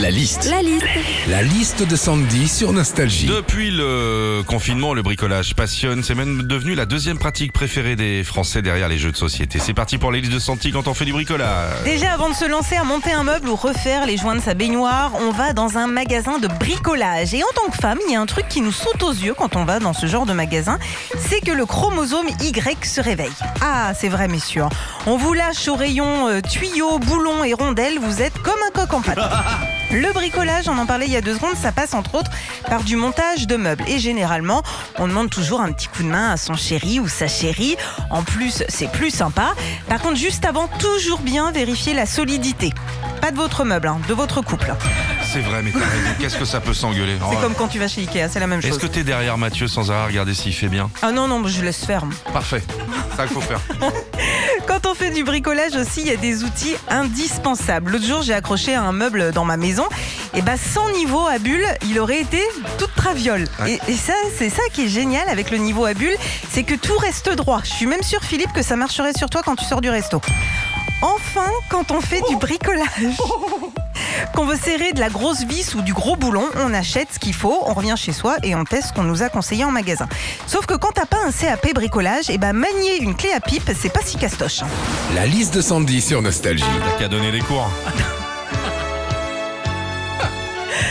La liste. La liste. La liste de Sandy sur Nostalgie. Depuis le confinement, le bricolage passionne. C'est même devenu la deuxième pratique préférée des Français derrière les jeux de société. C'est parti pour les listes de Sandy quand on fait du bricolage. Déjà, avant de se lancer à monter un meuble ou refaire les joints de sa baignoire, on va dans un magasin de bricolage. Et en tant que femme, il y a un truc qui nous saute aux yeux quand on va dans ce genre de magasin, c'est que le chromosome Y se réveille. Ah, c'est vrai, messieurs. On vous lâche au rayon euh, tuyaux, boulons et rondelles, vous êtes comme un coq en pâte. Le bricolage, on en parlait il y a deux secondes, ça passe entre autres par du montage de meubles. Et généralement, on demande toujours un petit coup de main à son chéri ou sa chérie. En plus, c'est plus sympa. Par contre, juste avant, toujours bien vérifier la solidité. Pas de votre meuble, hein, de votre couple. C'est vrai, mais. Qu'est-ce que ça peut s'engueuler C'est Oh. comme quand tu vas chez Ikea, c'est la même Est-ce chose. que t'es derrière Mathieu sans arrêt regarder s'il fait bien Ah non, non, je laisse faire. Parfait. Ça qu'il faut faire. Quand on fait du bricolage aussi, il y a des outils indispensables. L'autre jour, j'ai accroché un meuble dans ma maison. Et bah, sans niveau à bulle, il aurait été toute traviole. Ouais. Et, et ça, c'est ça qui est génial avec le niveau à bulle, c'est que tout reste droit. Je suis même sûre, Philippe, que ça marcherait sur toi quand tu sors du resto. Enfin, quand on fait du bricolage. Qu'on veut serrer de la grosse vis ou du gros boulon, on achète ce qu'il faut, on revient chez soi et on teste ce qu'on nous a conseillé en magasin. Sauf que quand t'as pas un CAP bricolage, et ben manier une clé à pipe, c'est pas si castoche. hein. La liste de Sandy sur Nostalgie. T'as qu'à donner des cours.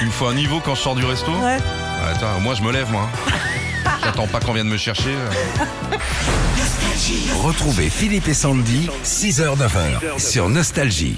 Il me faut un niveau quand je sors du resto Ouais. Attends, moi je me lève moi. J'attends pas qu'on vienne me chercher. Retrouvez Philippe et Sandy, 6h-9h sur Nostalgie.